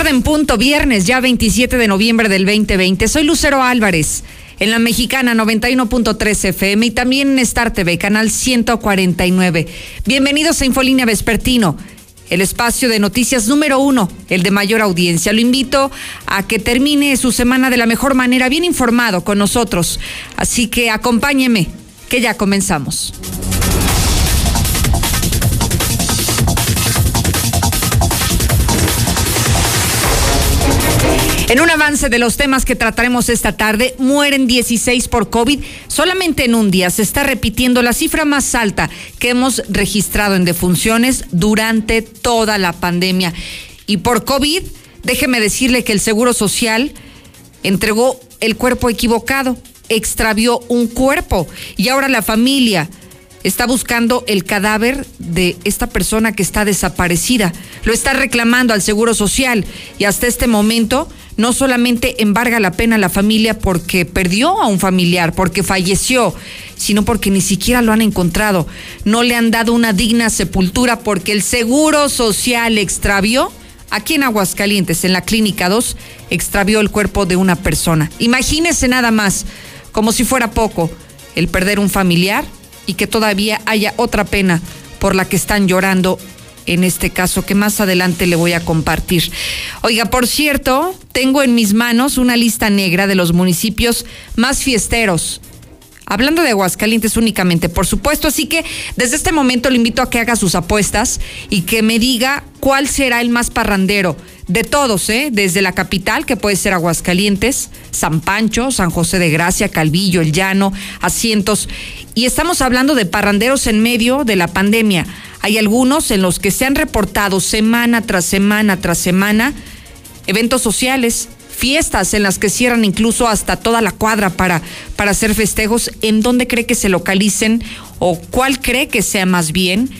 tarde en punto, viernes, ya 27 de noviembre del 2020. Soy Lucero Álvarez, en la mexicana 91.3 FM y también en Star TV, canal 149. Bienvenidos a Infolínea Vespertino, el espacio de noticias número uno, el de mayor audiencia. Lo invito a que termine su semana de la mejor manera, bien informado con nosotros. Así que acompáñeme, que ya comenzamos. En un avance de los temas que trataremos esta tarde, mueren 16 por COVID. Solamente en un día se está repitiendo la cifra más alta que hemos registrado en defunciones durante toda la pandemia. Y por COVID, déjeme decirle que el Seguro Social entregó el cuerpo equivocado, extravió un cuerpo y ahora la familia está buscando el cadáver de esta persona que está desaparecida. Lo está reclamando al Seguro Social y hasta este momento no solamente embarga la pena a la familia porque perdió a un familiar, porque falleció, sino porque ni siquiera lo han encontrado. No le han dado una digna sepultura porque el Seguro Social extravió, aquí en Aguascalientes, en la Clínica 2, extravió el cuerpo de una persona. Imagínese nada más, como si fuera poco, el perder un familiar y que todavía haya otra pena por la que están llorando en este caso que más adelante le voy a compartir. Oiga, por cierto, tengo en mis manos una lista negra de los municipios más fiesteros. Hablando de Aguascalientes únicamente, por supuesto, así que desde este momento le invito a que haga sus apuestas y que me diga cuál será el más parrandero de todos, ¿eh? desde la capital, que puede ser Aguascalientes, San Pancho, San José de Gracia, Calvillo, El Llano, Asientos. Y estamos hablando de parranderos en medio de la pandemia. Hay algunos en los que se han reportado semana tras semana tras semana eventos sociales, fiestas en las que cierran incluso hasta toda la cuadra para, para hacer festejos. ¿En dónde cree que se localicen o cuál cree que sea más bien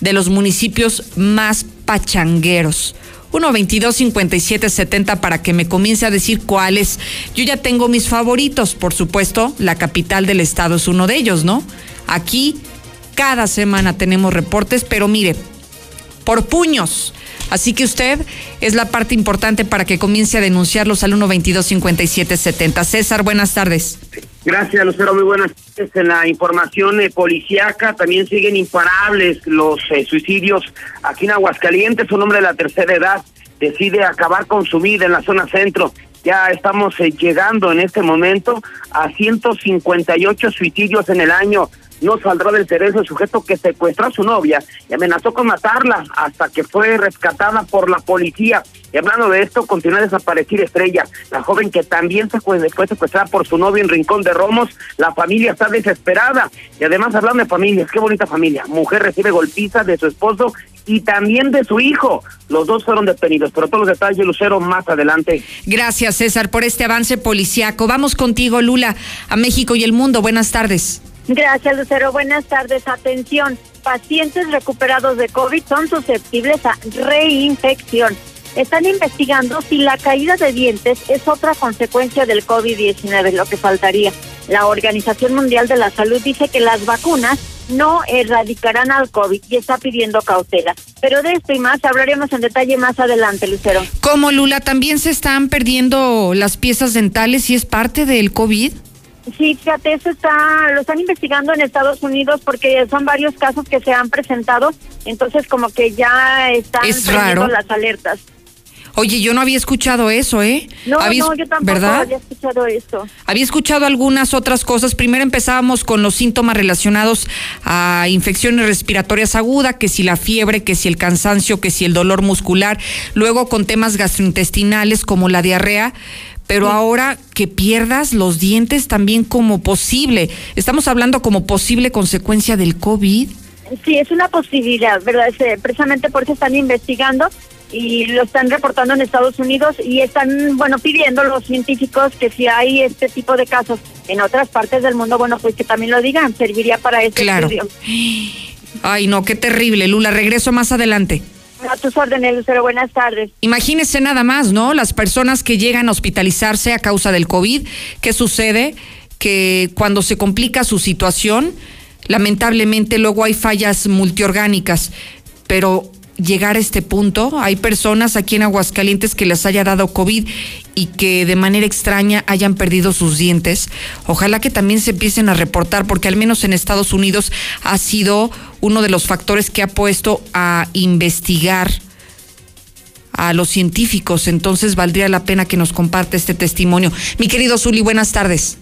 de los municipios más pachangueros? 1 22 57 70 para que me comience a decir cuáles. Yo ya tengo mis favoritos, por supuesto, la capital del estado es uno de ellos, ¿no? Aquí cada semana tenemos reportes, pero mire, por puños. Así que usted es la parte importante para que comience a denunciarlos al 122-5770. César, buenas tardes. Gracias, Lucero. Muy buenas tardes. En la información eh, policíaca también siguen imparables los eh, suicidios aquí en Aguascalientes. Un hombre de la tercera edad decide acabar con su vida en la zona centro. Ya estamos eh, llegando en este momento a 158 suicidios en el año no saldrá del cerebro el sujeto que secuestró a su novia y amenazó con matarla hasta que fue rescatada por la policía. Y hablando de esto, continúa a desaparecer Estrella, la joven que también fue, secuestrada por su novio en Rincón de Romos. La familia está desesperada. Y además, hablando de familias, qué bonita familia. Mujer recibe golpiza de su esposo y también de su hijo. Los dos fueron detenidos, pero todos los detalles, Lucero, más adelante. Gracias, César, por este avance policiaco. Vamos contigo, Lula, a México y el mundo. Buenas tardes. Gracias, Lucero. Buenas tardes. Atención, pacientes recuperados de COVID son susceptibles a reinfección. Están investigando si la caída de dientes es otra consecuencia del COVID-19, lo que faltaría. La Organización Mundial de la Salud dice que las vacunas no erradicarán al COVID y está pidiendo cautela. Pero de esto y más hablaremos en detalle más adelante, Lucero. Como Lula, también se están perdiendo las piezas dentales y es parte del COVID. Sí, fíjate, eso está, lo están investigando en Estados Unidos porque son varios casos que se han presentado, entonces como que ya están es raro. las alertas. Oye, yo no había escuchado eso, ¿eh? No, no, yo tampoco ¿verdad? había escuchado eso. Había escuchado algunas otras cosas. Primero empezábamos con los síntomas relacionados a infecciones respiratorias agudas, que si la fiebre, que si el cansancio, que si el dolor muscular. Luego con temas gastrointestinales como la diarrea pero ahora que pierdas los dientes también como posible. Estamos hablando como posible consecuencia del COVID. Sí, es una posibilidad, ¿verdad? Precisamente por eso están investigando y lo están reportando en Estados Unidos y están, bueno, pidiendo los científicos que si hay este tipo de casos en otras partes del mundo, bueno, pues que también lo digan, serviría para ese claro. estudio. Ay, no, qué terrible, Lula, regreso más adelante. A tus órdenes, Lucero. Buenas tardes. Imagínese nada más, ¿no? Las personas que llegan a hospitalizarse a causa del COVID, ¿qué sucede? Que cuando se complica su situación, lamentablemente luego hay fallas multiorgánicas, pero llegar a este punto. Hay personas aquí en Aguascalientes que les haya dado COVID y que de manera extraña hayan perdido sus dientes. Ojalá que también se empiecen a reportar, porque al menos en Estados Unidos ha sido uno de los factores que ha puesto a investigar a los científicos. Entonces valdría la pena que nos comparte este testimonio. Mi querido Zuli, buenas tardes.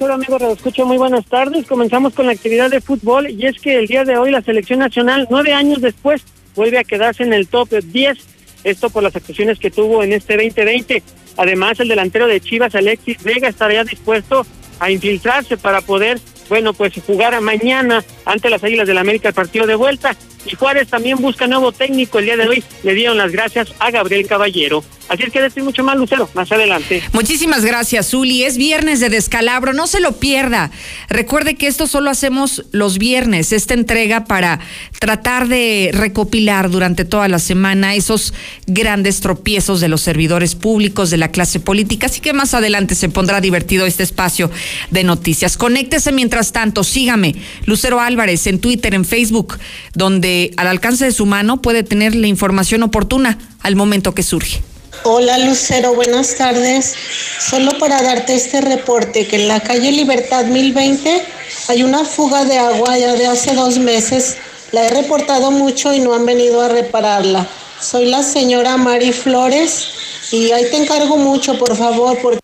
Hola amigos, lo escucho muy buenas tardes. Comenzamos con la actividad de fútbol y es que el día de hoy la selección nacional, nueve años después, vuelve a quedarse en el top 10. Esto por las actuaciones que tuvo en este 2020. Además, el delantero de Chivas, Alexis Vega, estaría dispuesto a infiltrarse para poder, bueno, pues jugar mañana ante las Águilas del la América el partido de vuelta. Y Juárez también busca nuevo técnico el día de hoy. Le dieron las gracias a Gabriel Caballero. Así es que decir mucho más, Lucero, más adelante. Muchísimas gracias, Zuli. Es viernes de descalabro, no se lo pierda. Recuerde que esto solo hacemos los viernes, esta entrega para tratar de recopilar durante toda la semana esos grandes tropiezos de los servidores públicos, de la clase política. Así que más adelante se pondrá divertido este espacio de noticias. Conéctese mientras tanto, sígame, Lucero Álvarez, en Twitter, en Facebook, donde al alcance de su mano puede tener la información oportuna al momento que surge. Hola Lucero, buenas tardes. Solo para darte este reporte que en la calle Libertad 1020 hay una fuga de agua ya de hace dos meses. La he reportado mucho y no han venido a repararla. Soy la señora Mari Flores y ahí te encargo mucho, por favor. Porque...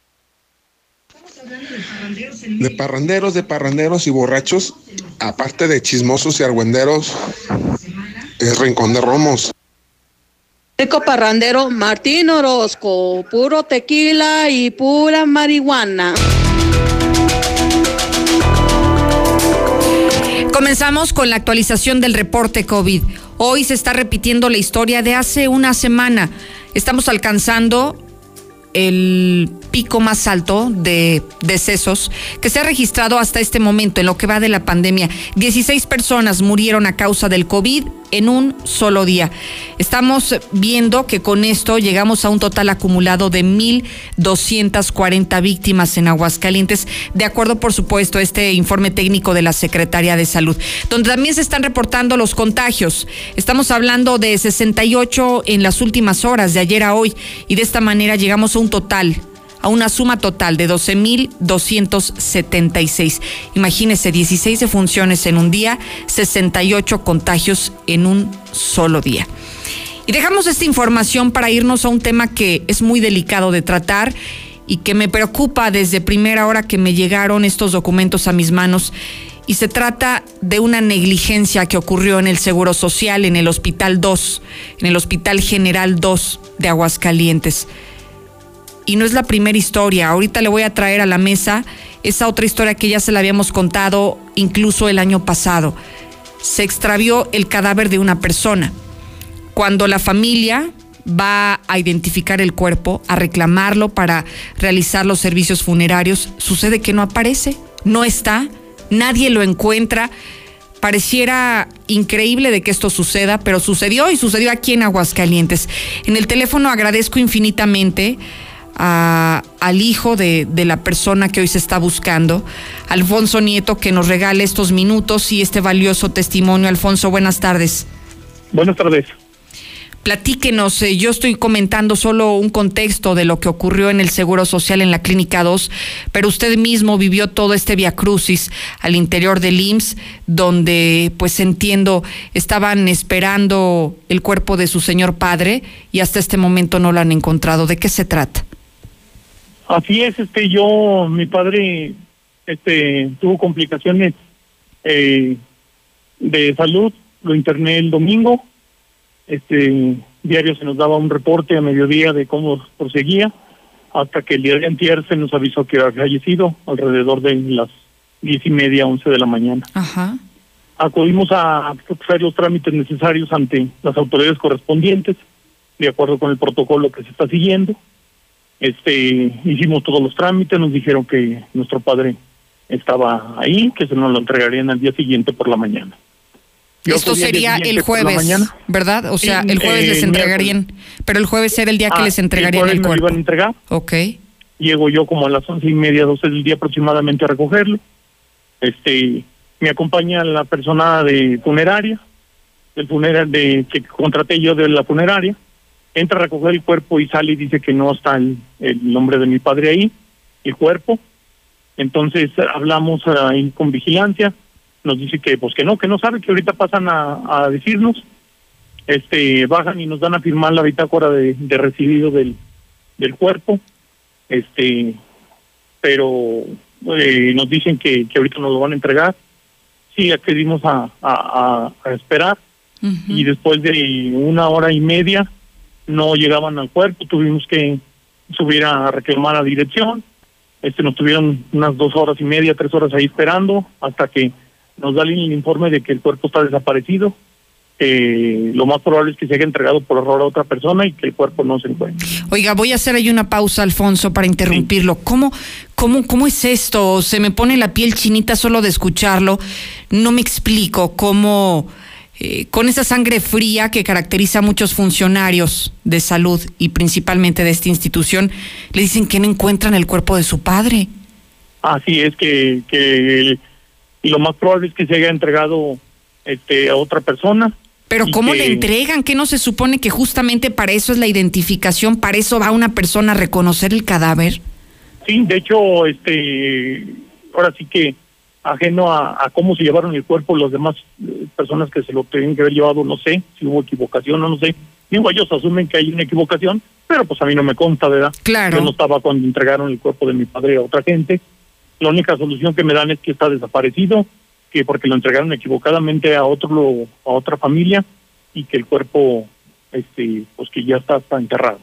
De parranderos, de parranderos y borrachos, aparte de chismosos y argüenderos, es Rincón de Romos. Rico parrandero Martín Orozco, puro tequila y pura marihuana. Comenzamos con la actualización del reporte COVID. Hoy se está repitiendo la historia de hace una semana. Estamos alcanzando el pico más alto de decesos que se ha registrado hasta este momento en lo que va de la pandemia. 16 personas murieron a causa del COVID en un solo día. Estamos viendo que con esto llegamos a un total acumulado de 1.240 víctimas en Aguascalientes, de acuerdo, por supuesto, a este informe técnico de la Secretaría de Salud, donde también se están reportando los contagios. Estamos hablando de 68 en las últimas horas, de ayer a hoy, y de esta manera llegamos a un total a una suma total de 12.276. Imagínese, 16 defunciones en un día, 68 contagios en un solo día. Y dejamos esta información para irnos a un tema que es muy delicado de tratar y que me preocupa desde primera hora que me llegaron estos documentos a mis manos. Y se trata de una negligencia que ocurrió en el Seguro Social, en el Hospital 2, en el Hospital General 2 de Aguascalientes y no es la primera historia. Ahorita le voy a traer a la mesa esa otra historia que ya se la habíamos contado incluso el año pasado. Se extravió el cadáver de una persona. Cuando la familia va a identificar el cuerpo, a reclamarlo para realizar los servicios funerarios, sucede que no aparece, no está, nadie lo encuentra. Pareciera increíble de que esto suceda, pero sucedió y sucedió aquí en Aguascalientes. En el teléfono agradezco infinitamente al hijo de, de, la persona que hoy se está buscando, Alfonso Nieto, que nos regale estos minutos y este valioso testimonio. Alfonso, buenas tardes. Buenas tardes. Platíquenos, eh, yo estoy comentando solo un contexto de lo que ocurrió en el Seguro Social en la Clínica 2, pero usted mismo vivió todo este via crucis al interior del IMSS, donde, pues entiendo, estaban esperando el cuerpo de su señor padre y hasta este momento no lo han encontrado. ¿De qué se trata? Así es, este, yo, mi padre, este, tuvo complicaciones eh, de salud, lo interné el domingo, este, diario se nos daba un reporte a mediodía de cómo proseguía, hasta que el día de antier se nos avisó que había fallecido, alrededor de las diez y media, once de la mañana. Ajá. Acudimos a hacer los trámites necesarios ante las autoridades correspondientes, de acuerdo con el protocolo que se está siguiendo este, hicimos todos los trámites, nos dijeron que nuestro padre estaba ahí, que se nos lo entregarían al día siguiente por la mañana. Esto sería el jueves, ¿verdad? O sea, el jueves les entregarían, pero el jueves era el día que ah, les entregarían el, el cuerpo. Iban a entregar. Ok. Llego yo como a las once y media, doce del día aproximadamente a recogerlo. Este, me acompaña la persona de funeraria, del funeral de que contraté yo de la funeraria, entra a recoger el cuerpo y sale y dice que no está el, el nombre de mi padre ahí, el cuerpo. Entonces hablamos ahí con vigilancia, nos dice que pues que no, que no sabe, que ahorita pasan a, a decirnos, este bajan y nos dan a firmar la bitácora de, de recibido del, del cuerpo, este pero eh, nos dicen que, que ahorita nos lo van a entregar. Sí, accedimos a, a, a esperar. Y después de una hora y media no llegaban al cuerpo, tuvimos que subir a reclamar a dirección. Este nos tuvieron unas dos horas y media, tres horas ahí esperando hasta que nos da el informe de que el cuerpo está desaparecido. Eh, lo más probable es que se haya entregado por error a otra persona y que el cuerpo no se encuentre. Oiga, voy a hacer ahí una pausa, Alfonso, para interrumpirlo. ¿Cómo, cómo, ¿Cómo es esto? Se me pone la piel chinita solo de escucharlo. No me explico cómo eh, con esa sangre fría que caracteriza a muchos funcionarios de salud y principalmente de esta institución, le dicen que no encuentran el cuerpo de su padre. Así es que, que lo más probable es que se haya entregado este, a otra persona. Pero ¿cómo le entregan? ¿Qué no se supone que justamente para eso es la identificación? ¿Para eso va una persona a reconocer el cadáver? Sí, de hecho, este, ahora sí que ajeno a, cómo se llevaron el cuerpo los demás eh, personas que se lo tenían que haber llevado, no sé si hubo equivocación o no sé. Digo, ellos asumen que hay una equivocación, pero pues a mí no me consta, ¿verdad? Claro. Yo no estaba cuando entregaron el cuerpo de mi padre a otra gente. La única solución que me dan es que está desaparecido, que porque lo entregaron equivocadamente a otro a otra familia y que el cuerpo este pues que ya está, está enterrado.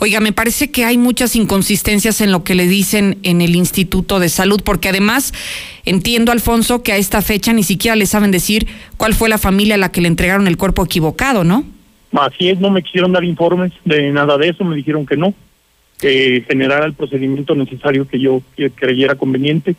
Oiga, me parece que hay muchas inconsistencias en lo que le dicen en el Instituto de Salud, porque además entiendo, Alfonso, que a esta fecha ni siquiera le saben decir cuál fue la familia a la que le entregaron el cuerpo equivocado, ¿no? Así es, no me quisieron dar informes de nada de eso, me dijeron que no, que generara el procedimiento necesario que yo creyera conveniente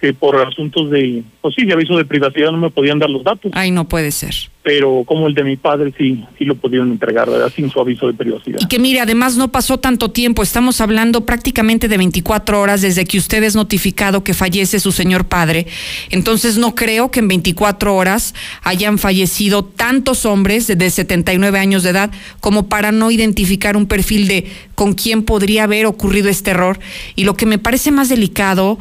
que por asuntos de, pues sí, de aviso de privacidad no me podían dar los datos. Ay, no puede ser. Pero como el de mi padre sí, sí lo pudieron entregar, ¿verdad? Sin su aviso de privacidad. Y que mire, además no pasó tanto tiempo, estamos hablando prácticamente de 24 horas desde que usted es notificado que fallece su señor padre. Entonces no creo que en 24 horas hayan fallecido tantos hombres de 79 años de edad como para no identificar un perfil de con quién podría haber ocurrido este error. Y lo que me parece más delicado,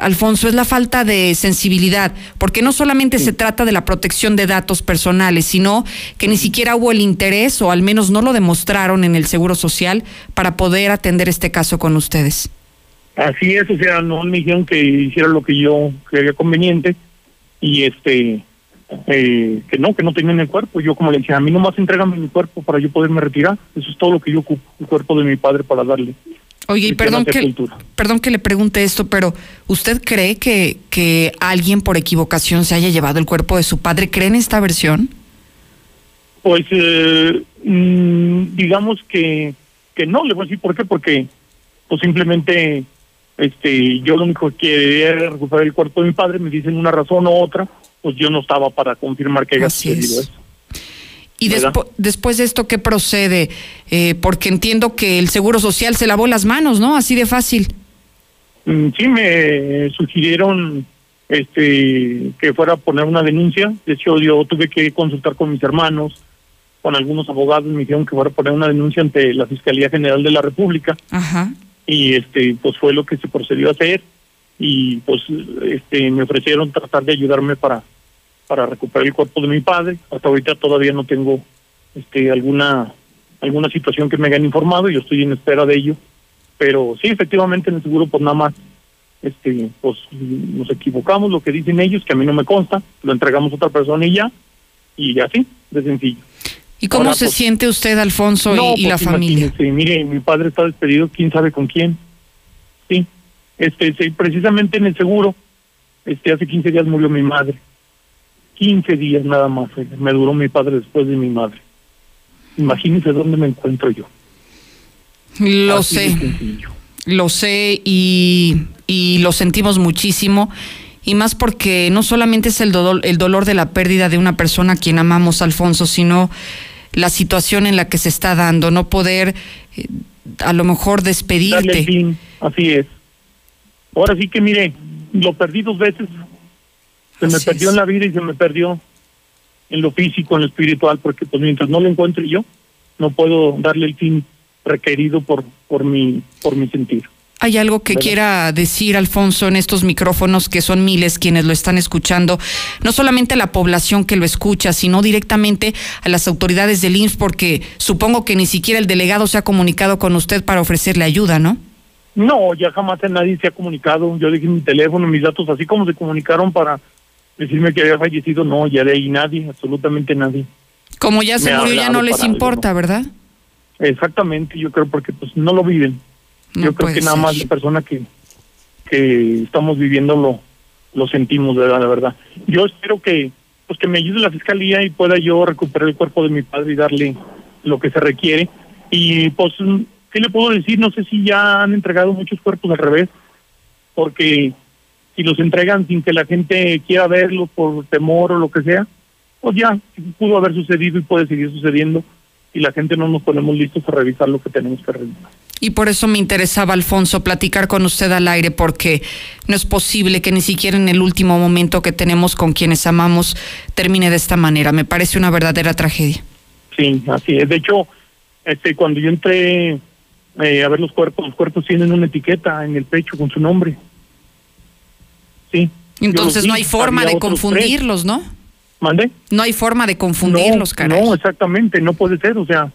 Alfonso, es la falta de sensibilidad, porque no solamente se trata de la protección de datos personales, sino que ni siquiera hubo el interés, o al menos no lo demostraron en el Seguro Social, para poder atender este caso con ustedes. Así es, o sea, no me dijeron que hiciera lo que yo creía conveniente y este eh, que no, que no tenían el cuerpo. Yo como le decía, a mí nomás entregan mi cuerpo para yo poderme retirar. Eso es todo lo que yo ocupo, el cuerpo de mi padre para darle. Oye, y perdón que, perdón que le pregunte esto, pero ¿usted cree que, que alguien por equivocación se haya llevado el cuerpo de su padre? ¿Cree en esta versión? Pues eh, mm, digamos que, que no, le voy a decir por qué, porque pues simplemente este yo lo único que quería era recuperar el cuerpo de mi padre, me dicen una razón u otra, pues yo no estaba para confirmar que haya sucedido eso. Y después de esto, ¿qué procede? Eh, porque entiendo que el Seguro Social se lavó las manos, ¿no? Así de fácil. Mm, sí, me sugirieron este que fuera a poner una denuncia. De hecho, yo tuve que consultar con mis hermanos, con algunos abogados, me dijeron que fuera a poner una denuncia ante la Fiscalía General de la República. Ajá. Y este, pues fue lo que se procedió a hacer. Y pues este me ofrecieron tratar de ayudarme para para recuperar el cuerpo de mi padre. Hasta ahorita todavía no tengo este alguna alguna situación que me hayan informado, yo estoy en espera de ello. Pero sí, efectivamente en el seguro pues nada más este pues nos equivocamos, lo que dicen ellos, que a mí no me consta, lo entregamos a otra persona y ya, y así, de sencillo. ¿Y cómo se pues, siente usted, Alfonso, y, la pues, familia? Mire, mi padre está despedido, quién sabe con quién. Sí, este, sí, precisamente en el seguro, este, hace 15 días murió mi madre. 15 días nada más eh, me duró mi padre después de mi madre. Imagínense dónde me encuentro yo. Lo sé. Lo sé y, y lo sentimos muchísimo. Y más porque no solamente es el dolor, el dolor de la pérdida de una persona a quien amamos, Alfonso, sino la situación en la que se está dando, no poder eh, a lo mejor despedirte. fin. Así es. Ahora sí que mire, lo perdí dos veces se me perdió en la vida y se me perdió en lo físico, en lo espiritual, porque pues mientras no lo encuentre yo, no puedo darle el fin requerido por, por, mi, por mi sentir. ¿Hay algo que quiera decir, Alfonso, en estos micrófonos, que son miles quienes lo están escuchando? No solamente a la población que lo escucha, sino directamente a las autoridades del IMSS, porque supongo que ni siquiera el delegado se ha comunicado con usted para ofrecerle ayuda, ¿no? No, ya jamás nadie se ha comunicado. Yo dejé mi teléfono, mis datos, así como se comunicaron para decirme que había fallecido, no, ya de ahí nadie, absolutamente nadie. Como ya se murió, ya no les importa, ¿verdad? Exactamente, yo creo porque pues no lo viven. yo creo que nada más la persona que, que estamos viviendo lo, lo sentimos, de la verdad. Yo espero que pues que me ayude la fiscalía y pueda yo recuperar el cuerpo de mi padre y darle lo que se requiere. Y pues, ¿qué le puedo decir? No sé si ya han entregado muchos cuerpos al revés, porque si los entregan sin que la gente quiera verlos por temor o lo que sea, pues ya pudo haber sucedido y puede seguir sucediendo y la gente no nos ponemos listos a revisar lo que tenemos que revisar. Y por eso me interesaba, Alfonso, platicar con usted al aire, porque no es posible que ni siquiera en el último momento que tenemos con quienes amamos termine de esta manera. Me parece una verdadera tragedia. Sí, así es. De hecho, este, cuando yo entré eh, a ver los cuerpos, los cuerpos tienen una etiqueta en el pecho con su nombre. Sí. Entonces no hay forma de confundirlos, ¿no? ¿Mande? No hay forma de confundirlos, no, No, exactamente, no puede ser, o sea,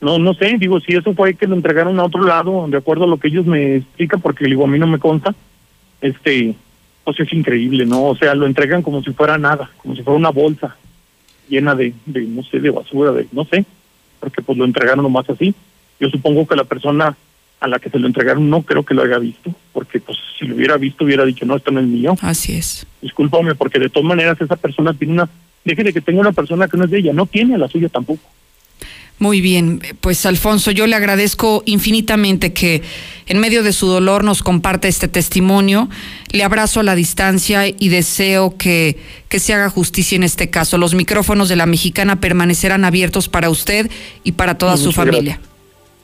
no no sé, digo, si eso fue que lo entregaron a otro lado, de acuerdo a lo que ellos me explican, porque digo, a mí no me consta, este, pues es increíble, ¿no? O sea, lo entregan como si fuera nada, como si fuera una bolsa llena de, de no sé, de basura, de, no sé, porque pues lo entregaron nomás así. Yo supongo que la persona a la que se lo entregaron no creo que lo haya visto, porque pues si lo hubiera visto hubiera dicho, no, esto no es mío. Así es. Discúlpame, porque de todas maneras esa persona tiene una, déjele que tenga una persona que no es de ella, no tiene la suya tampoco. Muy bien, pues Alfonso, yo le agradezco infinitamente que en medio de su dolor nos comparte este testimonio. Le abrazo a la distancia y deseo que, que se haga justicia en este caso. Los micrófonos de la mexicana permanecerán abiertos para usted y para toda su familia.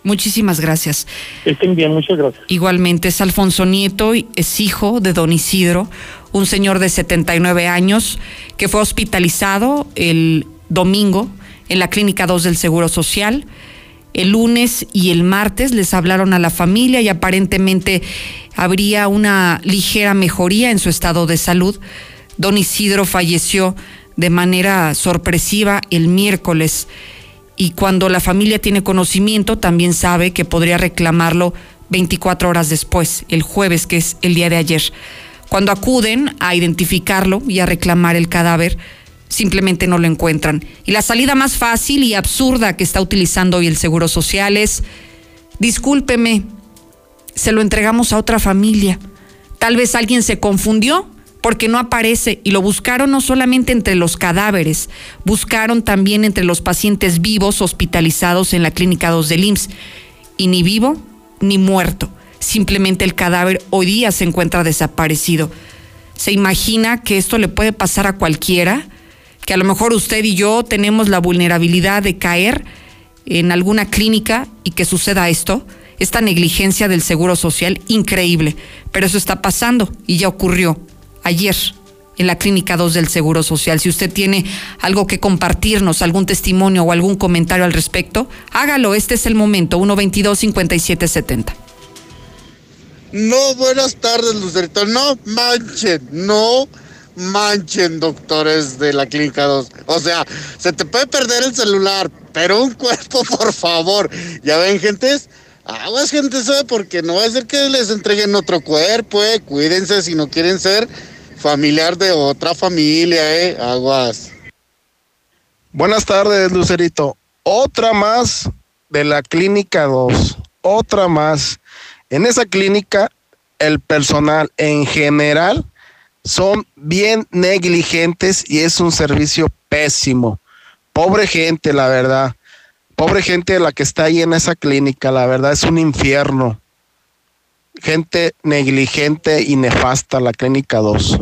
Muchísimas gracias. Estén bien, muchas gracias. Igualmente es Alfonso Nieto, es hijo de don Isidro, un señor de 79 años que fue hospitalizado el domingo en la Clínica 2 del Seguro Social. El lunes y el martes les hablaron a la familia y aparentemente habría una ligera mejoría en su estado de salud. Don Isidro falleció de manera sorpresiva el miércoles y cuando la familia tiene conocimiento también sabe que podría reclamarlo 24 horas después, el jueves, que es el día de ayer. Cuando acuden a identificarlo y a reclamar el cadáver, simplemente no lo encuentran. Y la salida más fácil y absurda que está utilizando hoy el Seguro Social es, discúlpeme, se lo entregamos a otra familia. Tal vez alguien se confundió porque no aparece y lo buscaron no solamente entre los cadáveres, buscaron también entre los pacientes vivos hospitalizados en la clínica 2 del IMSS. Y ni vivo ni muerto, simplemente el cadáver hoy día se encuentra desaparecido. ¿Se imagina que esto le puede pasar a cualquiera? Que a lo mejor usted y yo tenemos la vulnerabilidad de caer en alguna clínica y que suceda esto esta negligencia del Seguro Social increíble. Pero eso está pasando y ya ocurrió ayer en la Clínica 2 del Seguro Social. Si usted tiene algo que compartirnos, algún testimonio o algún comentario al respecto, hágalo. Este es el momento, 122-5770. No, buenas tardes, Lucerito. No manchen, no manchen, doctores de la Clínica 2. O sea, se te puede perder el celular, pero un cuerpo, por favor. Ya ven, gentes. Aguas, gente, ¿sabe? Porque no va a ser que les entreguen otro cuerpo, eh. Cuídense si no quieren ser familiar de otra familia, ¿eh? Aguas. Buenas tardes, Lucerito. Otra más de la Clínica 2. Otra más. En esa clínica, el personal en general son bien negligentes y es un servicio pésimo. Pobre gente, la verdad. Pobre gente la que está ahí en esa clínica, la verdad es un infierno gente negligente y nefasta, la Clínica 2.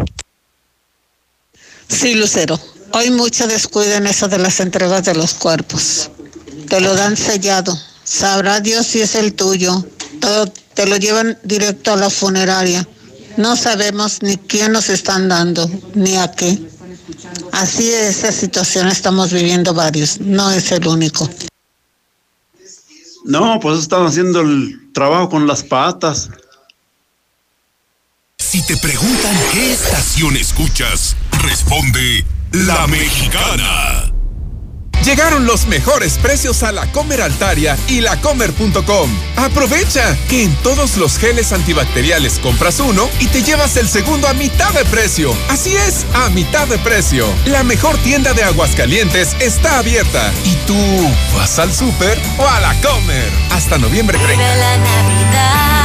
Sí, Lucero. Hoy mucho descuido en eso de las entregas de los cuerpos. Te lo dan sellado. Sabrá Dios si es el tuyo. Todo, te lo llevan directo a la funeraria. No sabemos ni quién nos están dando, ni a qué. Así esa situación estamos viviendo varios, no es el único. No, pues están haciendo el trabajo con las patas. Si te preguntan qué estación escuchas, responde La Mexicana. Llegaron los mejores precios a la Comer Altaria y lacomer.com. Aprovecha que en todos los geles antibacteriales compras uno y te llevas el segundo a mitad de precio. Así es, a mitad de precio. La mejor tienda de Aguascalientes está abierta. ¿Y tú vas al súper o a la Comer? Hasta noviembre 30. Vive la Navidad,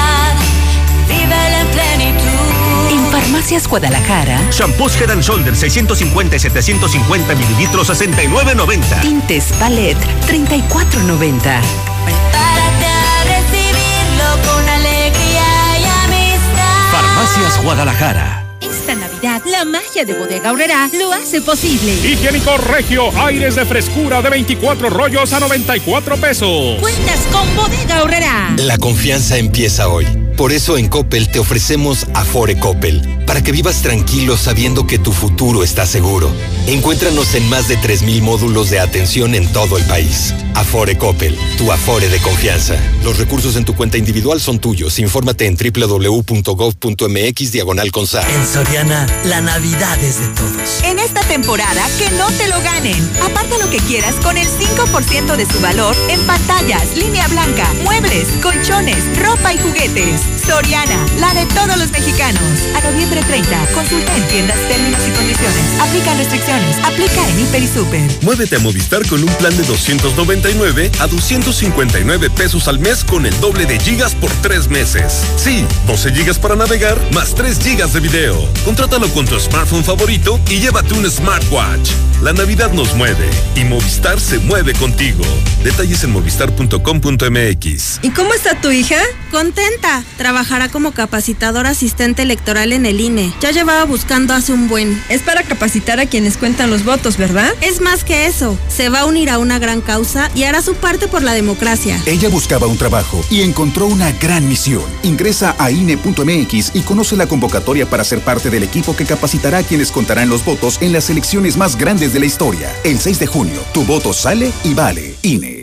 Farmacias Guadalajara. Shampoos Head and Shoulder 650 y 750 mililitros 69.90. Tintes Palette 34.90. Prepárate a recibirlo con alegría y amistad. Farmacias Guadalajara. Esta Navidad, la magia de Bodega Aurrera lo hace posible. Higiénico Regio, aires de frescura de 24 rollos a 94 pesos. Cuentas con Bodega Aurrera. La confianza empieza hoy. Por eso en Coppel te ofrecemos Afore Coppel, para que vivas tranquilo sabiendo que tu futuro está seguro. Encuéntranos en más de 3.000 módulos de atención en todo el país. Afore Coppel, tu Afore de confianza. Los recursos en tu cuenta individual son tuyos. Infórmate en www.gov.mx diagonal En Soriana, la Navidad es de todos. En esta temporada, que no te lo ganen. Aparta lo que quieras con el 5% de su valor en pantallas, línea blanca, muebles, colchones, ropa y juguetes. Soriana, la de todos los mexicanos. A noviembre 30, consulta en tiendas términos y condiciones. Aplican restricciones. Aplica en Hiper y Super. Muévete a Movistar con un plan de 299 a 259 pesos al mes con el doble de gigas por tres meses. Sí, 12 gigas para navegar más 3 gigas de video. Contrátalo con tu smartphone favorito y llévate un smartwatch. La Navidad nos mueve y Movistar se mueve contigo. Detalles en movistar.com.mx. ¿Y cómo está tu hija? Contenta. Trabajará como capacitadora asistente electoral en el Ya llevaba buscando hace un buen. Es para capacitar a quienes cuentan los votos, ¿verdad? Es más que eso. Se va a unir a una gran causa y hará su parte por la democracia. Ella buscaba un trabajo y encontró una gran misión. Ingresa a INE.mx y conoce la convocatoria para ser parte del equipo que capacitará a quienes contarán los votos en las elecciones más grandes de la historia. El 6 de junio, tu voto sale y vale. INE.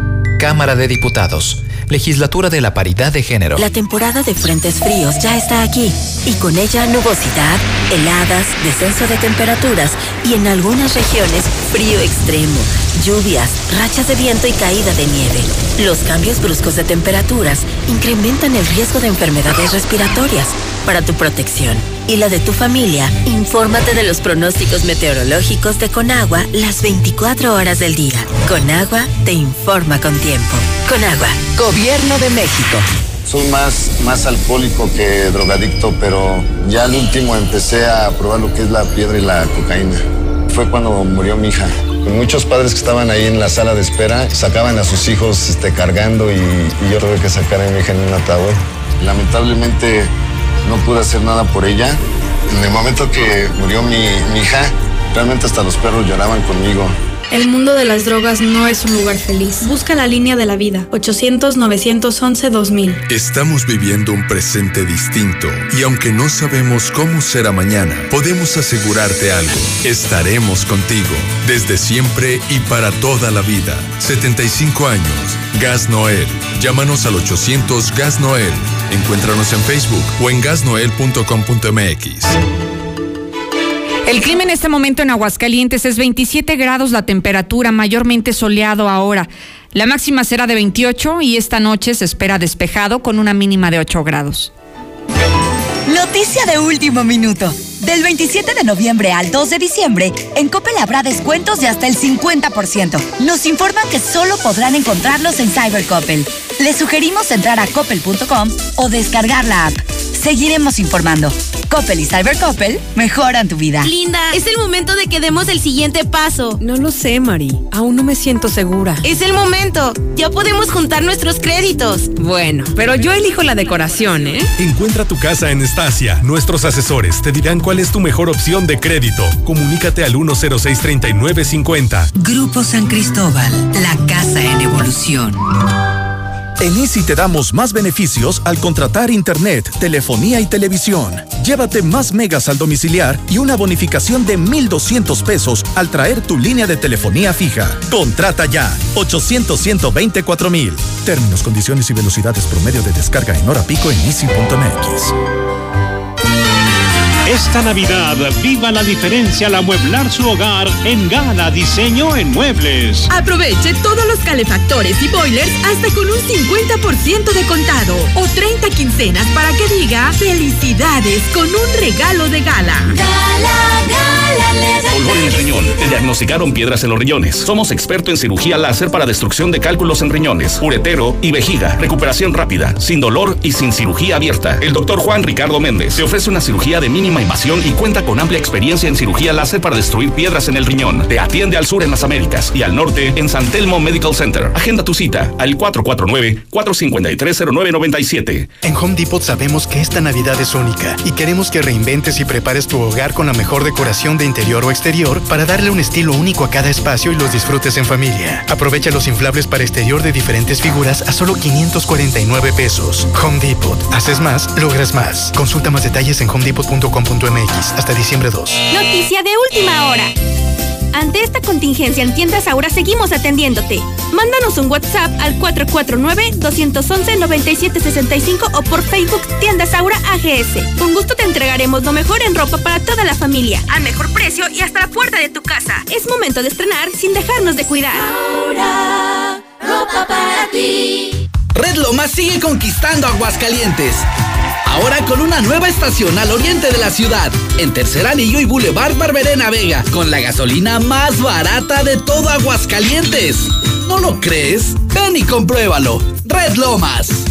Cámara de Diputados. Legislatura de la Paridad de Género. La temporada de frentes fríos ya está aquí y con ella nubosidad, heladas, descenso de temperaturas y en algunas regiones frío extremo, lluvias, rachas de viento y caída de nieve. Los cambios bruscos de temperaturas incrementan el riesgo de enfermedades respiratorias. Para tu protección y la de tu familia, infórmate de los pronósticos meteorológicos de Conagua las 24 horas del día. Conagua te informa con tiempo. Conagua, Gobierno de México. Soy más, más alcohólico que drogadicto, pero ya al último empecé a probar lo que es la piedra y la cocaína. Fue cuando murió mi hija. Muchos padres que estaban ahí en la sala de espera sacaban a sus hijos este, cargando y, y yo tuve que sacar a mi hija en un ataúd. Lamentablemente no pude hacer nada por ella. En el momento que murió mi, mi hija, realmente hasta los perros lloraban conmigo. El mundo de las drogas no es un lugar feliz. Busca la línea de la vida. 800-911-2000. Estamos viviendo un presente distinto y aunque no sabemos cómo será mañana, podemos asegurarte algo. Estaremos contigo desde siempre y para toda la vida. 75 años. Gas Noel. Llámanos al 800 Gas Noel. Encuéntranos en Facebook o en gasnoel.com.mx. El clima en este momento en Aguascalientes es 27 grados la temperatura, mayormente soleado ahora. La máxima será de 28 y esta noche se espera despejado con una mínima de 8 grados. Noticia de último minuto. Del 27 de noviembre al 2 de diciembre, en Coppel habrá descuentos de hasta el 50%. Nos informan que solo podrán encontrarlos en Cybercoppel. Les sugerimos entrar a coppel.com o descargar la app. Seguiremos informando. Coppel y Cybercoppel mejoran tu vida. Linda, es el momento de que demos el siguiente paso. No lo sé, Mari. Aún no me siento segura. Es el momento. Ya podemos juntar nuestros créditos. Bueno, pero yo elijo la decoración, ¿eh? Encuentra tu casa en Estacia. Nuestros asesores te dirán cuál es tu mejor opción de crédito. Comunícate al 106-3950. Grupo San Cristóbal, la casa en evolución. En Easy te damos más beneficios al contratar internet, telefonía y televisión. Llévate más megas al domiciliar y una bonificación de 1,200 pesos al traer tu línea de telefonía fija. Contrata ya 800 124 mil. Términos, condiciones y velocidades promedio de descarga en hora pico en easy.mx. Esta Navidad, viva la diferencia al amueblar su hogar en Gala Diseño en Muebles. Aproveche todos los calefactores y boilers hasta con un 50% de contado o 30 quincenas para que diga felicidades con un regalo de gala. Gala, gala, le en el riñón. Te diagnosticaron piedras en los riñones. Somos expertos en cirugía láser para destrucción de cálculos en riñones, uretero y vejiga. Recuperación rápida, sin dolor y sin cirugía abierta. El doctor Juan Ricardo Méndez te ofrece una cirugía de mínima y cuenta con amplia experiencia en cirugía láser para destruir piedras en el riñón. Te atiende al sur en las Américas y al norte en San Telmo Medical Center. Agenda tu cita al 449-453-0997. En Home Depot sabemos que esta Navidad es única y queremos que reinventes y prepares tu hogar con la mejor decoración de interior o exterior para darle un estilo único a cada espacio y los disfrutes en familia. Aprovecha los inflables para exterior de diferentes figuras a solo 549 pesos. Home Depot. Haces más, logras más. Consulta más detalles en homedepot.com.mx hasta diciembre 2. Noticia de última hora. Ante esta contingencia en Tiendas Aura seguimos atendiéndote. Mándanos un WhatsApp al 449-211-9765 o por Facebook Tiendas Aura AGS. Con gusto te entregaremos lo mejor en ropa para toda la familia, al mejor precio y hasta la puerta de tu casa. Es momento de estrenar sin dejarnos de cuidar. Aura, ropa para ti. Red Lomas sigue conquistando Aguascalientes. Ahora con una nueva estación al oriente de la ciudad, en Tercer Anillo y Boulevard Barberena Vega, con la gasolina más barata de todo Aguascalientes. ¿No lo crees? Ven y compruébalo. Red Lomas.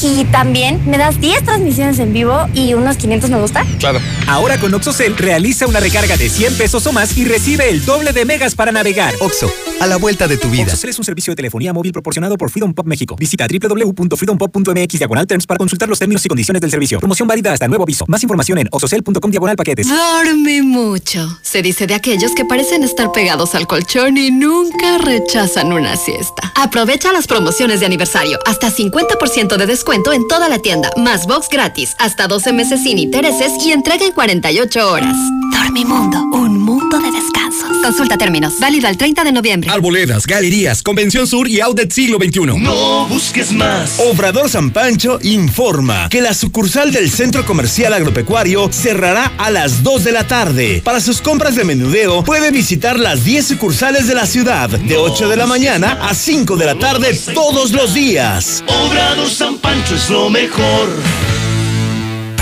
Y también me das 10 transmisiones en vivo y unos 500 me gusta. Claro. Ahora con OxoCell realiza una recarga de 100 pesos o más y recibe el doble de megas para navegar. Oxo, a la vuelta de tu vida. OxoCell es un servicio de telefonía móvil proporcionado por Freedom Pop México. Visita www.freedompop.mx diagonal terms para consultar los términos y condiciones del servicio. Promoción válida hasta nuevo aviso. Más información en oxocell.com diagonal paquetes. Dorme mucho. Se dice de aquellos que parecen estar pegados al colchón y nunca rechazan una siesta. Aprovecha las promociones de aniversario. Hasta 50% de descuento en toda la tienda. Más box gratis. Hasta 12 meses sin intereses y entrega en 48 horas. Dormimundo. Un mundo de descansos. Consulta términos. Válido al 30 de noviembre. Arboledas, galerías, Convención Sur y Outlet Siglo XXI. No busques más. Obrador San Pancho informa que la sucursal del Centro Comercial Agropecuario cerrará a las 2 de la tarde. Para sus compras de menudeo, puede visitar las 10 sucursales de la ciudad, de 8 de la mañana a 5 de la tarde todos los días. Obrador San Pancho es lo mejor.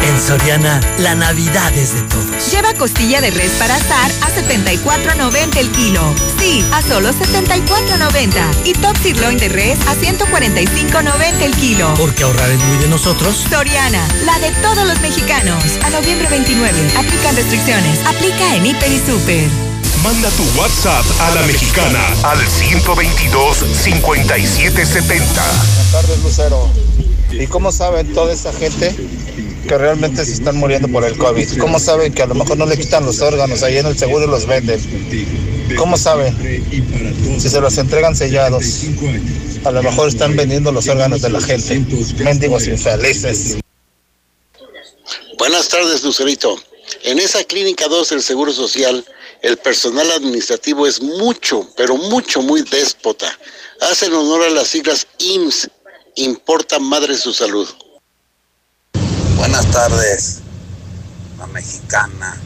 En Soriana, la Navidad es de todos. Lleva costilla de res para asar a 74.90 el kilo. Sí, a solo 74.90. Y top sirloin de res a 145.90 el kilo. Porque ahorrar es muy de nosotros. Soriana, la de todos los mexicanos. A noviembre 29. Aplican restricciones. Aplica en Hiper y Super. Manda tu WhatsApp a la mexicana al 122-5770. Buenas tardes, Lucero. ¿Y cómo saben toda esa gente que realmente se están muriendo por el COVID? ¿Cómo saben que a lo mejor no le quitan los órganos ahí en el seguro y los venden? ¿Cómo saben? Si se los entregan sellados, a lo mejor están vendiendo los órganos de la gente. Mendigos infelices. Buenas tardes, Lucerito. En esa clínica 2 del Seguro Social, el personal administrativo es mucho, pero mucho, muy déspota. Hacen honor a las siglas IMSS, importa madre su salud. Buenas tardes, la mexicana.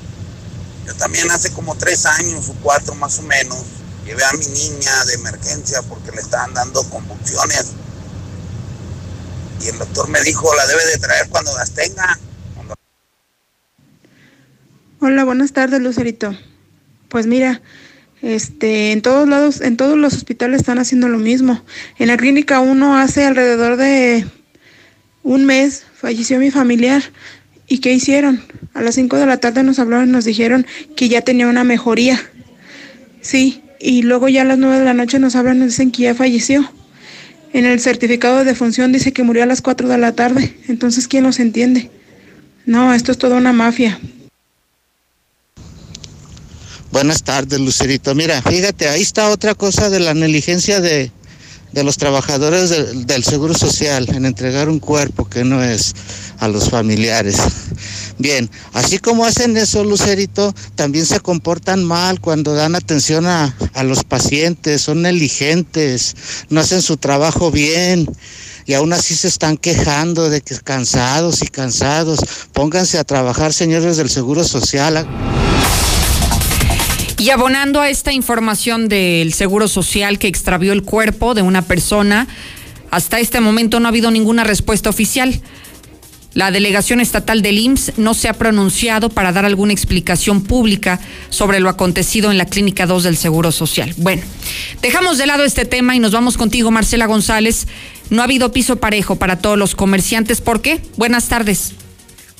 Yo también hace como tres años o cuatro más o menos, llevé a mi niña de emergencia porque le estaban dando convulsiones. Y el doctor me dijo, la debe de traer cuando las tenga. Hola, buenas tardes, Lucerito. Pues mira, este, en todos lados, en todos los hospitales están haciendo lo mismo. En la clínica 1 hace alrededor de un mes falleció mi familiar. ¿Y qué hicieron? A las 5 de la tarde nos hablaron y nos dijeron que ya tenía una mejoría. Sí, y luego ya a las 9 de la noche nos hablan y nos dicen que ya falleció. En el certificado de defunción dice que murió a las 4 de la tarde. Entonces, ¿quién nos entiende? No, esto es toda una mafia. Buenas tardes, Lucerito. Mira, fíjate, ahí está otra cosa de la negligencia de, de los trabajadores del, del Seguro Social en entregar un cuerpo que no es a los familiares. Bien, así como hacen eso, Lucerito, también se comportan mal cuando dan atención a, a los pacientes, son negligentes, no hacen su trabajo bien y aún así se están quejando de que cansados y cansados. Pónganse a trabajar, señores del Seguro Social. Y abonando a esta información del Seguro Social que extravió el cuerpo de una persona, hasta este momento no ha habido ninguna respuesta oficial. La delegación estatal del IMSS no se ha pronunciado para dar alguna explicación pública sobre lo acontecido en la Clínica 2 del Seguro Social. Bueno, dejamos de lado este tema y nos vamos contigo, Marcela González. No ha habido piso parejo para todos los comerciantes. ¿Por qué? Buenas tardes.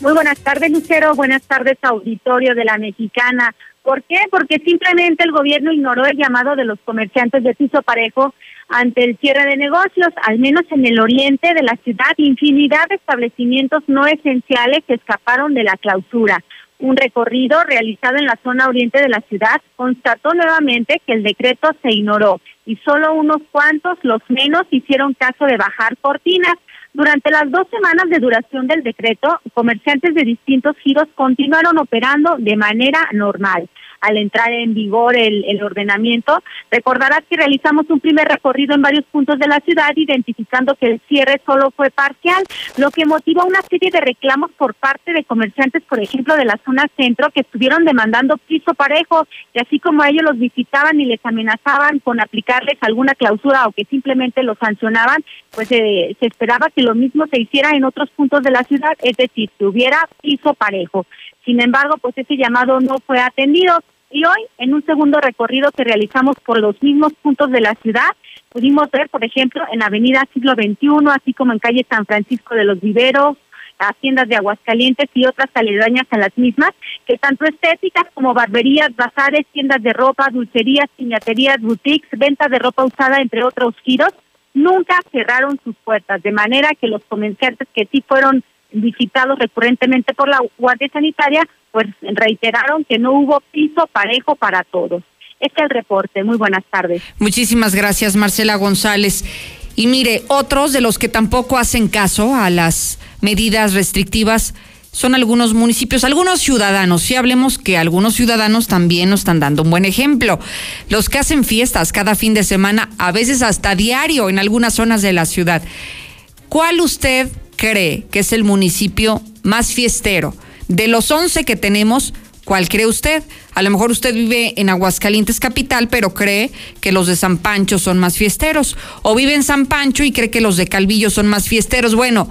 Muy buenas tardes, Lucero. Buenas tardes, auditorio de la Mexicana. ¿Por qué? Porque simplemente el gobierno ignoró el llamado de los comerciantes de piso parejo ante el cierre de negocios, al menos en el oriente de la ciudad, infinidad de establecimientos no esenciales que escaparon de la clausura. Un recorrido realizado en la zona oriente de la ciudad constató nuevamente que el decreto se ignoró y solo unos cuantos, los menos, hicieron caso de bajar cortinas. Durante las dos semanas de duración del decreto, comerciantes de distintos giros continuaron operando de manera normal. Al entrar en vigor el, el ordenamiento, recordarás que realizamos un primer recorrido en varios puntos de la ciudad, identificando que el cierre solo fue parcial, lo que motivó una serie de reclamos por parte de comerciantes, por ejemplo, de la zona centro, que estuvieron demandando piso parejo, y así como ellos los visitaban y les amenazaban con aplicarles alguna clausura o que simplemente los sancionaban, pues eh, se esperaba que lo mismo se hiciera en otros puntos de la ciudad, es decir, que hubiera piso parejo. Sin embargo, pues ese llamado no fue atendido. Y hoy, en un segundo recorrido que realizamos por los mismos puntos de la ciudad, pudimos ver, por ejemplo, en Avenida Siglo XXI, así como en calle San Francisco de los Viveros, haciendas de Aguascalientes y otras aledañas a las mismas, que tanto estéticas como barberías, bazares, tiendas de ropa, dulcerías, piñaterías, boutiques, ventas de ropa usada, entre otros giros, nunca cerraron sus puertas, de manera que los comerciantes que sí fueron visitados recurrentemente por la Guardia Sanitaria, pues reiteraron que no hubo piso parejo para todos. Este es el reporte. Muy buenas tardes. Muchísimas gracias, Marcela González. Y mire, otros de los que tampoco hacen caso a las medidas restrictivas son algunos municipios, algunos ciudadanos. Si hablemos que algunos ciudadanos también nos están dando un buen ejemplo. Los que hacen fiestas cada fin de semana, a veces hasta diario en algunas zonas de la ciudad. ¿Cuál usted cree que es el municipio más fiestero? De los 11 que tenemos, ¿cuál cree usted? A lo mejor usted vive en Aguascalientes capital, pero cree que los de San Pancho son más fiesteros. O vive en San Pancho y cree que los de Calvillo son más fiesteros. Bueno,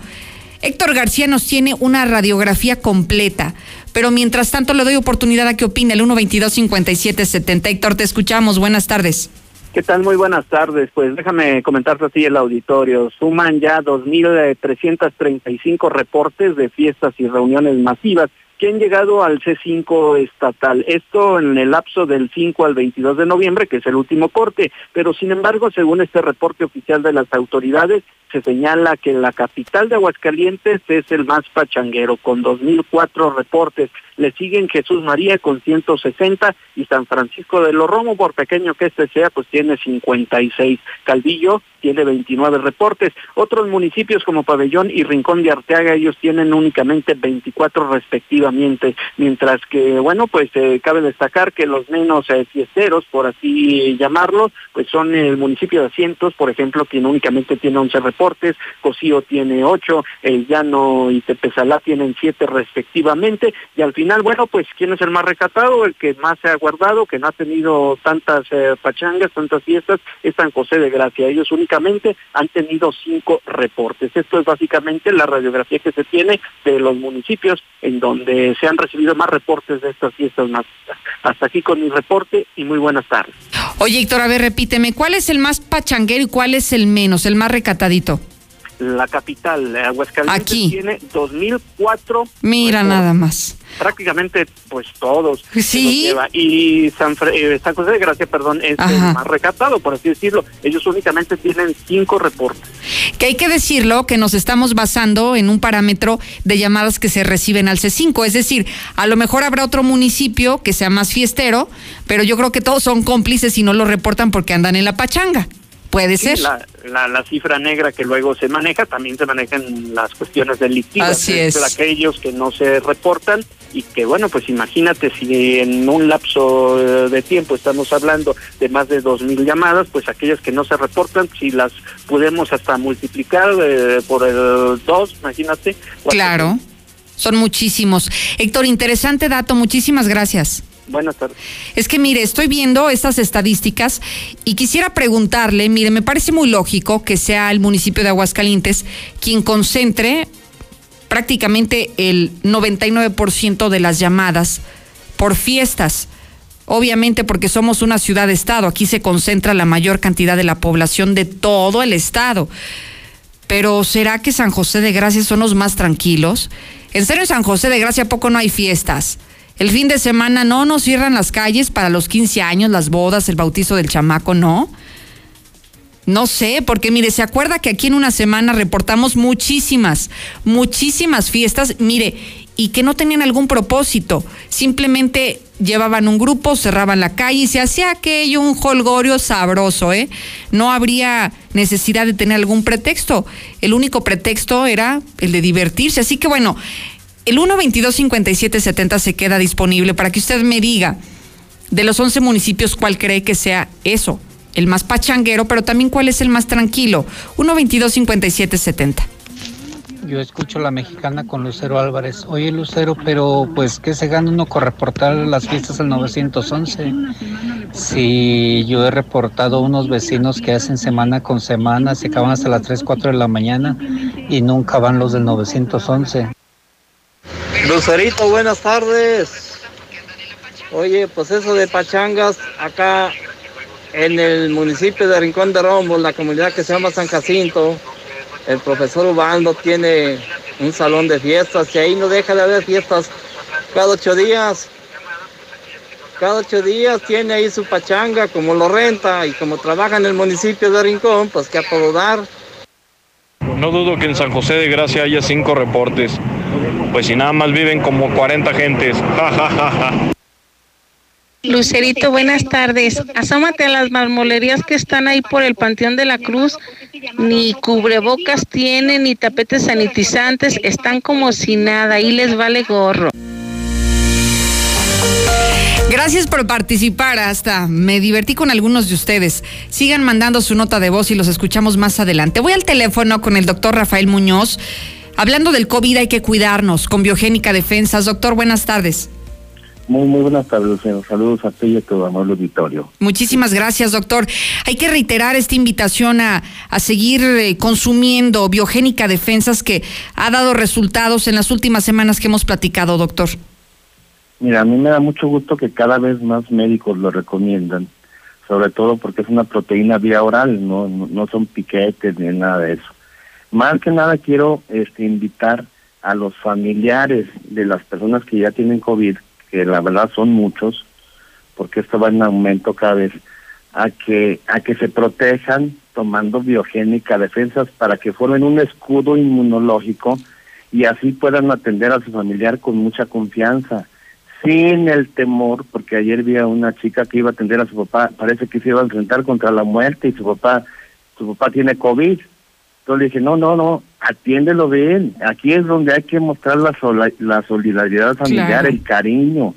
Héctor García nos tiene una radiografía completa. Pero mientras tanto le doy oportunidad a que opine el 122-5770. Héctor, te escuchamos. Buenas tardes. ¿Qué tal? Muy buenas tardes. Pues déjame comentarte así el auditorio. Suman ya 2.335 reportes de fiestas y reuniones masivas que han llegado al C5 estatal. Esto en el lapso del 5 al 22 de noviembre, que es el último corte. Pero sin embargo, según este reporte oficial de las autoridades, se señala que la capital de Aguascalientes es el más pachanguero, con 2.004 reportes. Le siguen Jesús María con 160 y San Francisco de los Romo, por pequeño que este sea, pues tiene 56. Calvillo tiene 29 reportes. Otros municipios como Pabellón y Rincón de Arteaga, ellos tienen únicamente 24 respectivamente, mientras que, bueno, pues eh, cabe destacar que los menos eh, fiesteros, por así llamarlos, pues son el municipio de Asientos, por ejemplo, quien únicamente tiene 11 reportes, Cocío tiene 8, El Llano y Tepezalá tienen 7 respectivamente, y al final, bueno, pues ¿quién es el más recatado? El que más se ha guardado, que no ha tenido tantas eh, pachangas, tantas fiestas, es San José de Gracia. Ellos únicamente han tenido cinco reportes. Esto es básicamente la radiografía que se tiene de los municipios en donde se han recibido más reportes de estas fiestas más. Hasta aquí con mi reporte y muy buenas tardes. Oye, Héctor, a ver, repíteme, ¿cuál es el más pachanguero y cuál es el menos, el más recatadito? La capital, Aguascalientes, Aquí. tiene 2004 Mira nada más. prácticamente pues todos Sí. lleva. y San, eh, San José de Gracia perdón es Ajá. el más recatado por así decirlo ellos únicamente tienen cinco reportes Que hay que decirlo que nos estamos basando en un parámetro de llamadas que se reciben al C5. Es decir, a lo mejor habrá otro municipio que sea más fiestero, pero yo creo que todos son cómplices y no lo reportan porque andan en la pachanga. Puede Sí, ser. la, la, la cifra negra que luego se maneja también se manejan las cuestiones delictivas Así es aquellos que no se reportan y que bueno pues imagínate si en un lapso de tiempo estamos hablando de más de dos mil llamadas pues aquellas que no se reportan si las podemos hasta multiplicar eh, por el dos imagínate Claro. Son muchísimos. Héctor, interesante dato. Muchísimas gracias. Buenas tardes Es que mire, estoy viendo estas estadísticas y quisiera preguntarle, mire, me parece muy lógico que sea el municipio de Aguascalientes quien concentre prácticamente el 99% de las llamadas por fiestas. Obviamente porque somos una ciudad-estado, aquí se concentra la mayor cantidad de la población de todo el estado. Pero ¿será que San José de Gracia son los más tranquilos? ¿En serio San José de Gracia poco no hay fiestas? El fin de semana no nos cierran las calles para los 15 años, las bodas, el bautizo del chamaco, ¿no? No sé, porque mire, se acuerda que aquí en una semana reportamos muchísimas, muchísimas fiestas, mire, y que no tenían algún propósito. Simplemente llevaban un grupo, cerraban la calle y se hacía aquello un holgorio sabroso, ¿eh? No habría necesidad de tener algún pretexto. El único pretexto era el de divertirse. Así que bueno, el 122-5770 se queda disponible para que usted me diga de los 11 municipios cuál cree que sea eso, el más pachanguero, pero también cuál es el más tranquilo. 122-5770. Yo escucho la mexicana con Lucero Álvarez. Oye, Lucero, pero pues, ¿qué se gana uno con reportar las fiestas al 911? Si yo he reportado unos vecinos que hacen semana con semana, se acaban hasta las 3, 4 de la mañana y nunca van los del 911. Lucerito, buenas tardes. Oye, pues eso de pachangas acá en el municipio de Rincón de Romos, la comunidad que se llama San Jacinto, el profesor Ubaldo tiene un salón de fiestas y ahí no deja de haber fiestas cada ocho días. Cada ocho días tiene ahí su pachanga, como lo renta y como trabaja en el municipio de Rincón, pues que a todo dar. No dudo que en San José de Gracia haya cinco reportes. Pues si nada más viven como 40 gentes. Ja, ja, ja, ja. Lucerito, buenas tardes. Asómate a las marmolerías que están ahí por el Panteón de la Cruz. Ni cubrebocas tienen, ni tapetes sanitizantes. Están como si nada. Ahí les vale gorro. Gracias por participar. Hasta me divertí con algunos de ustedes. Sigan mandando su nota de voz y los escuchamos más adelante. Voy al teléfono con el doctor Rafael Muñoz. Hablando del COVID hay que cuidarnos con Biogénica Defensas. Doctor, buenas tardes. Muy, muy buenas tardes, Lucero. Saludos a ti y a tu amable auditorio. Muchísimas gracias, doctor. Hay que reiterar esta invitación a, a seguir eh, consumiendo Biogénica Defensas que ha dado resultados en las últimas semanas que hemos platicado, doctor. Mira, a mí me da mucho gusto que cada vez más médicos lo recomiendan, sobre todo porque es una proteína vía oral, no, no son piquetes ni nada de eso. Más que nada quiero este, invitar a los familiares de las personas que ya tienen COVID, que la verdad son muchos, porque esto va en aumento cada vez, a que, a que se protejan tomando biogénica defensas para que formen un escudo inmunológico y así puedan atender a su familiar con mucha confianza, sin el temor, porque ayer vi a una chica que iba a atender a su papá, parece que se iba a enfrentar contra la muerte y su papá, su papá tiene COVID. Entonces le dije, no, no, no, atiéndelo bien. Aquí es donde hay que mostrar la, sola- la solidaridad familiar, Claro. el cariño.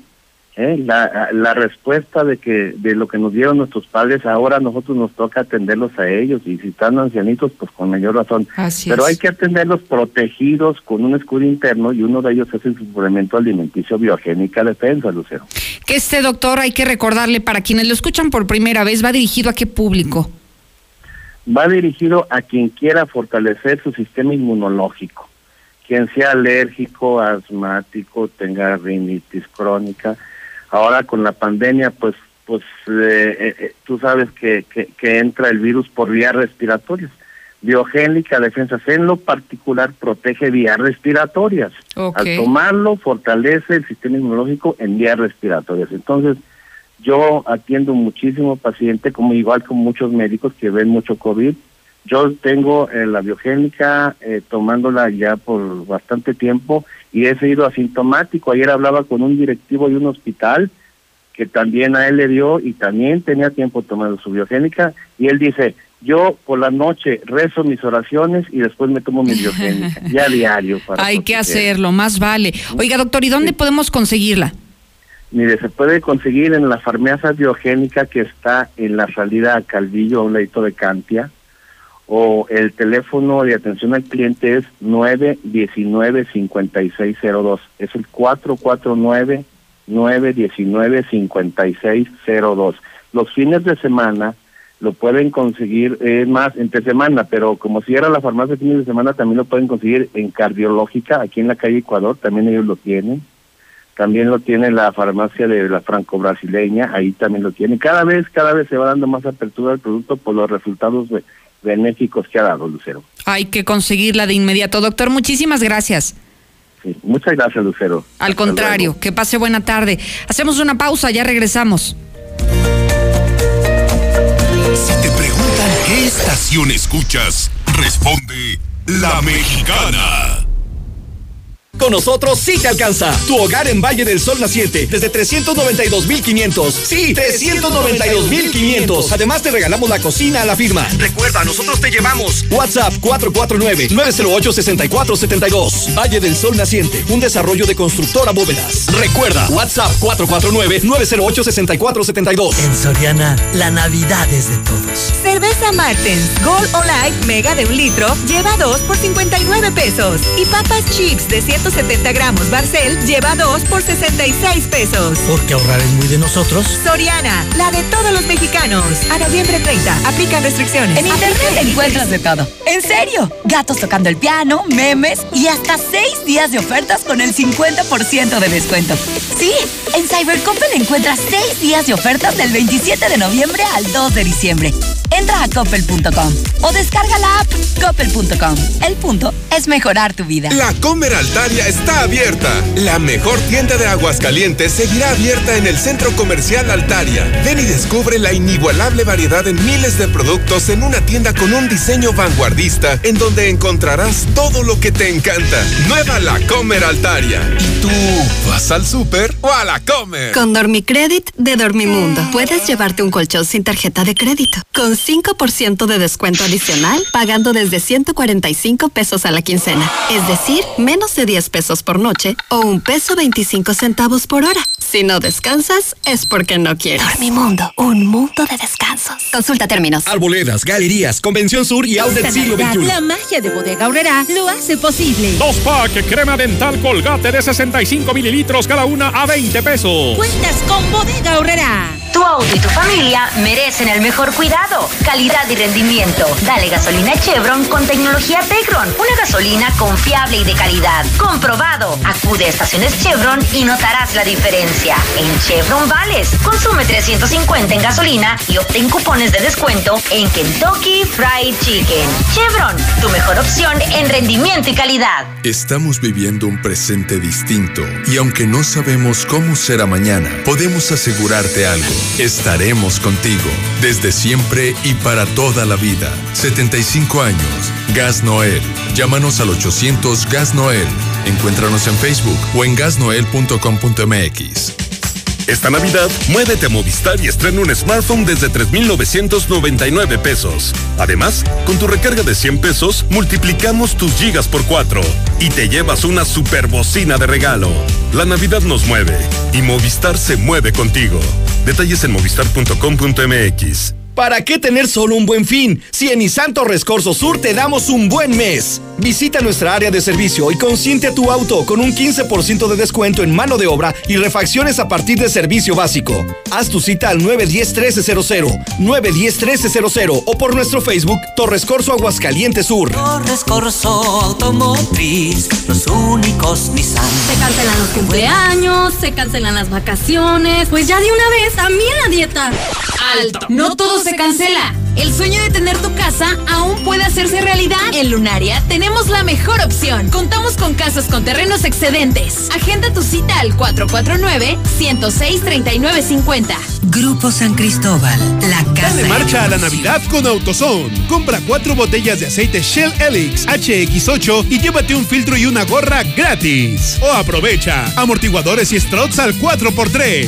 ¿eh? La, la respuesta de que de lo que nos dieron nuestros padres, ahora a nosotros nos toca atenderlos a ellos. Y si están ancianitos, pues con mayor razón. Así Pero es. hay que atenderlos protegidos con un escudo interno y uno de ellos es el suplemento alimenticio biogénica defensa, Lucero. Que este doctor, hay que recordarle, para quienes lo escuchan por primera vez, va dirigido a qué público. Va dirigido a quien quiera fortalecer su sistema inmunológico, quien sea alérgico, asmático, tenga rinitis crónica. Ahora con la pandemia, pues, pues eh, eh, eh, tú sabes que, que, que entra el virus por vías respiratorias. Biogénica defensa en lo particular protege vías respiratorias. Al tomarlo fortalece el sistema inmunológico en vías respiratorias. Entonces, yo atiendo muchísimo paciente, como igual con muchos médicos que ven mucho COVID. Yo tengo eh, la biogénica eh, tomándola ya por bastante tiempo y he sido asintomático. Ayer hablaba con un directivo de un hospital que también a él le dio y también tenía tiempo tomando su biogénica y él dice, yo por la noche rezo mis oraciones y después me tomo mi biogénica, ya diario. para Hay que hacerlo, más vale. Oiga, doctor, ¿y dónde podemos conseguirla? Mire, se puede conseguir en la farmacia biogénica que está en la salida a Calvillo, a un ladito de Cantia, o el teléfono de atención al cliente es 919-5602. Es el 449-919-5602. Los fines de semana lo pueden conseguir, es más, entre semana, pero como si era la farmacia de fines de semana, también lo pueden conseguir en Cardiológica, aquí en la calle Ecuador, también ellos lo tienen. También lo tiene la farmacia de la franco-brasileña, ahí también lo tiene. Cada vez, cada vez se va dando más apertura al producto por los resultados be- benéficos que ha dado, Lucero. Hay que conseguirla de inmediato. Doctor, muchísimas gracias. Sí, muchas gracias, Lucero. Al contrario, que pase buena tarde. Hacemos una pausa, ya regresamos. Si te preguntan qué estación escuchas, responde La Mexicana. Con nosotros sí te alcanza. Tu hogar en Valle del Sol Naciente desde 392.500. Sí, 392.500. Además te regalamos la cocina a la firma. Recuerda, nosotros te llevamos. WhatsApp 449-908-6472. Valle del Sol Naciente, un desarrollo de constructora bóvedas. Recuerda, WhatsApp 449-908-6472. En Soriana, la Navidad es de todos. Cerveza Martens Gold o Light Mega de un litro lleva dos por 59 pesos. Y papas chips de 170 gramos Barcel lleva dos por 66 pesos. Porque ahorrar es muy de nosotros. Soriana, la de todos los mexicanos. A noviembre 30, aplican restricciones. En internet encuentras de todo. En serio, gatos tocando el piano, memes y hasta seis días de ofertas con el 50% de descuento. Sí, en Cybercoppel encuentras seis días de ofertas del 27 de noviembre al 2 de diciembre. Entra a coppel.com o descarga la app coppel.com. El punto es mejorar tu vida. La Comer Altaria está abierta. La mejor tienda de Aguascalientes seguirá abierta en el Centro Comercial Altaria. Ven y descubre la inigualable variedad en miles de productos en una tienda con un diseño vanguardista en donde encontrarás todo lo que te encanta. Nueva La Comer Altaria. ¿Y tú vas al súper o a la Comer? Con Dormicredit de Dormimundo puedes llevarte un colchón sin tarjeta de crédito con 5% de descuento adicional pagando desde 145 pesos a la quincena. Es decir, menos de 10 pesos por noche o un peso 25 centavos por hora. Si no descansas es porque no quieres. Dormimundo, un mundo de descansos. Consulta términos. Arboledas, galerías, Convención Sur y Outlet Siglo XXI. La magia de Bodega Aurrera lo hace posible. Dos pack crema dental colgate de 65 mililitros cada una a 20 pesos. Cuentas con Bodega Aurrera. Tu auto y tu familia merecen el mejor cuidado, calidad y rendimiento. Dale gasolina Chevron con tecnología Tecron. Una gasolina confiable y de calidad. Comprobado. Acude a estaciones Chevron y notarás la diferencia. En Chevron Vales, consume 350 en gasolina y obtén cupones de descuento en Kentucky Fried Chicken. Chevron, tu mejor opción en rendimiento y calidad. Estamos viviendo un presente distinto y aunque no sabemos cómo será mañana, podemos asegurarte algo. estaremos contigo, desde siempre y para toda la vida. 75 años. Gas Noel. Llámanos al 800 Gas Noel. Encuéntranos en Facebook o en gasnoel.com.mx. Esta Navidad, muévete a Movistar y estrena un smartphone desde 3,999 pesos. Además, con tu recarga de 100 pesos, multiplicamos tus gigas por 4 y te llevas una super bocina de regalo. La Navidad nos mueve y Movistar se mueve contigo. Detalles en movistar.com.mx. ¿Para qué tener solo un buen fin? Si en Nissan Torres Corso Sur te damos un buen mes. Visita nuestra área de servicio y consiente a tu auto con un 15% de descuento en mano de obra y refacciones a partir de servicio básico. Haz tu cita al 910-1300, 910-1300 o por nuestro Facebook Torres Corso Aguascalientes Sur. Torres Corso Automotriz, los únicos Nissan. Se cancelan los cumpleaños, se cancelan las vacaciones. Pues ya de una vez, también la dieta. Alto. No todo se cancela. El sueño de tener tu casa aún puede hacerse realidad. En Lunaria tenemos la mejor opción. Contamos con casas con terrenos excedentes. Agenda tu cita al 449-106-3950. Grupo San Cristóbal, la casa. Dale marcha a la Navidad con AutoZone. Compra cuatro botellas de aceite Shell Helix HX8 y llévate un filtro y una gorra gratis. O aprovecha amortiguadores y struts al 4x3.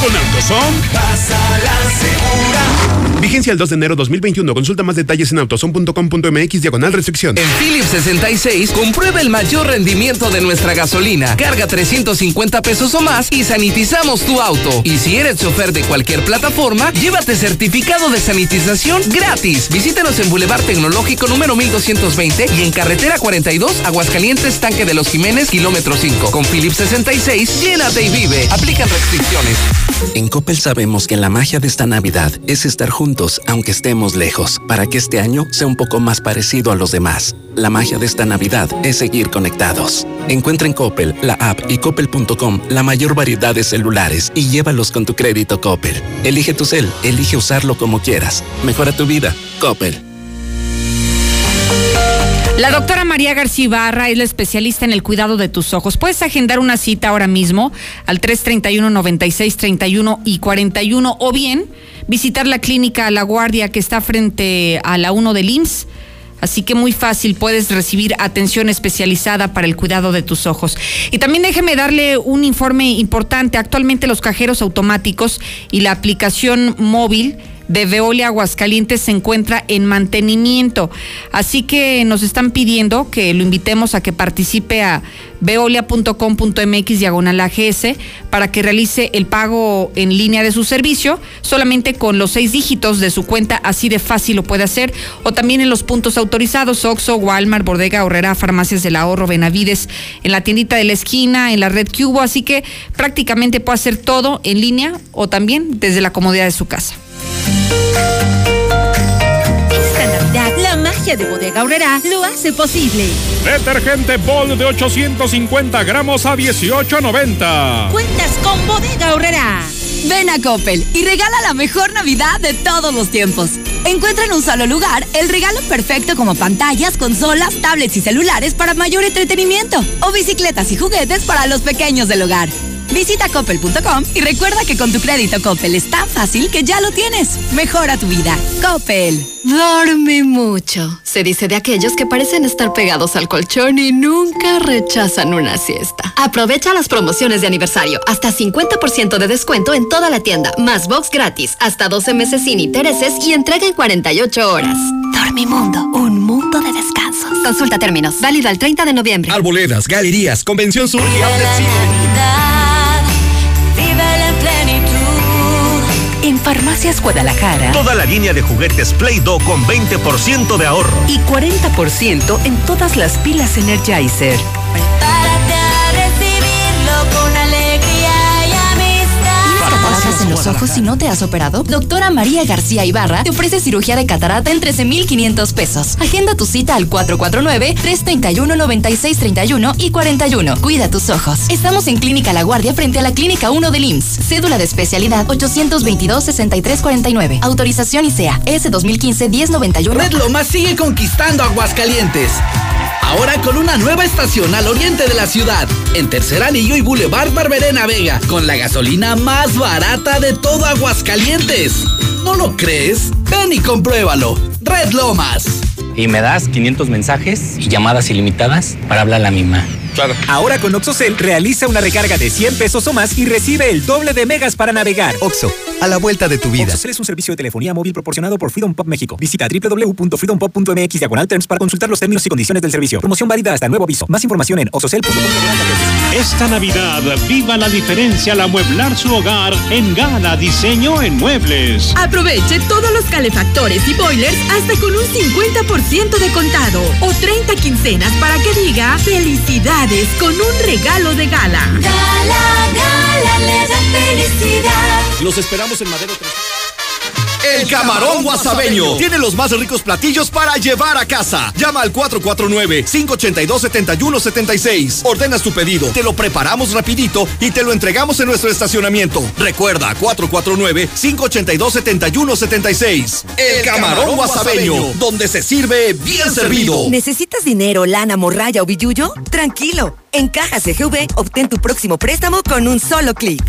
Con AutoZone, pásala segura. Vigencia el 2 de enero 2021. Consulta más detalles en autozone.com.mx diagonal restricción. En Philips 66, comprueba el mayor rendimiento de nuestra gasolina. Carga 350 pesos o más y sanitizamos tu auto. Y si eres chofer de cualquier plataforma, llévate certificado de sanitización gratis. Visítanos en Boulevard Tecnológico número 1220 y en Carretera 42, Aguascalientes, Tanque de los Jiménez, kilómetro 5. Con Philips 66, llénate y vive. Aplican restricciones. En Coppel sabemos que la magia de esta Navidad es estar juntos aunque estemos lejos, para que este año sea un poco más parecido a los demás. La magia de esta Navidad es seguir conectados. Encuentra en Coppel, la app y coppel.com la mayor variedad de celulares y llévalos con tu crédito Coppel. Elige tu cel, elige usarlo como quieras. Mejora tu vida. Coppel. La doctora María García Ibarra es la especialista en el cuidado de tus ojos. Puedes agendar una cita ahora mismo al 331 96 31 y 41 o bien visitar la clínica La Guardia que está frente a la 1 del IMSS. Así que muy fácil, puedes recibir atención especializada para el cuidado de tus ojos. Y también déjeme darle un informe importante. Actualmente los cajeros automáticos y la aplicación móvil de Veolia Aguascalientes se encuentra en mantenimiento. Así que nos están pidiendo que lo invitemos a que participe a veolia.com.mx diagonal AGS para que realice el pago en línea de su servicio, solamente con los seis dígitos de su cuenta, así de fácil lo puede hacer, o también en los puntos autorizados, Oxxo, Walmart, Bordega, Horrera, Farmacias del Ahorro, Benavides, en la tiendita de la esquina, en la red Cubo, así que prácticamente puede hacer todo en línea o también desde la comodidad de su casa. De Bodega Aurrera lo hace posible. Detergente Bol de 850 gramos a 18.90. Cuentas con Bodega Aurrera. Ven a Coppel y regala la mejor Navidad de todos los tiempos. Encuentra en un solo lugar el regalo perfecto como pantallas, consolas, tablets y celulares para mayor entretenimiento o bicicletas y juguetes para los pequeños del hogar. Visita coppel.com y recuerda que con tu crédito Coppel es tan fácil que ya lo tienes. Mejora tu vida. Coppel. Dorme mucho. Se dice de aquellos que parecen estar pegados al colchón y nunca rechazan una siesta. Aprovecha las promociones de aniversario. Hasta 50% de descuento en toda la tienda. Más box gratis. Hasta 12 meses sin intereses y entrega en 48 horas. Dormimundo. Un mundo de descansos. Consulta términos. Válido al 30 de noviembre. Arboledas, galerías, Convención Sur y Farmacias Guadalajara. Toda la línea de juguetes Play-Doh con 20% de ahorro. Y 40% en todas las pilas Energizer. Los ojos si no te has operado? Doctora María García Ibarra te ofrece cirugía de catarata en 13,500 pesos. Agenda tu cita al 449-331-9631 y 41. Cuida tus ojos. Estamos en Clínica La Guardia frente a la Clínica 1 del IMSS. Cédula de especialidad 822-6349. Autorización ICEA S 2015-1091. Red Lomas sigue conquistando Aguascalientes. Ahora con una nueva estación al oriente de la ciudad, en Tercer Anillo y Boulevard Barberena Vega, con la gasolina más barata de todo Aguascalientes. ¿No lo crees? Ven y compruébalo. Red Lomas. Y me das 500 mensajes y llamadas ilimitadas para hablar a la misma. Claro. Ahora con OxoCell realiza una recarga de 100 pesos o más y recibe el doble de megas para navegar. Oxo, a la vuelta de tu vida. OxoCell es un servicio de telefonía móvil proporcionado por Freedom Pop México. Visita www.freedompop.mx diagonal terms para consultar los términos y condiciones del servicio. Promoción válida hasta nuevo aviso. Más información en oxocell.com. Esta Navidad, viva la diferencia al amueblar su hogar en Gala Diseño en Muebles. Aproveche todos los calefactores y boilers hasta con un 50% de contado o 30 quincenas para que diga felicidades con un regalo de gala. Gala, gala, le da felicidad. Los esperamos en Madero 3. El Camarón Guasabeño tiene los más ricos platillos para llevar a casa. Llama al 449-582-7176. Ordenas tu pedido, te lo preparamos rapidito y te lo entregamos en nuestro estacionamiento. Recuerda, 449-582-7176. El Camarón Guasabeño, donde se sirve bien servido. ¿Necesitas dinero, lana, morralla o billuyo? Tranquilo. En Caja CGV, obtén tu próximo préstamo con un solo clic.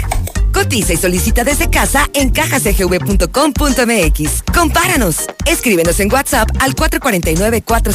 Cotiza y solicita desde casa en cajacgv.com.mx. Compáranos. Escríbenos en WhatsApp al 449 4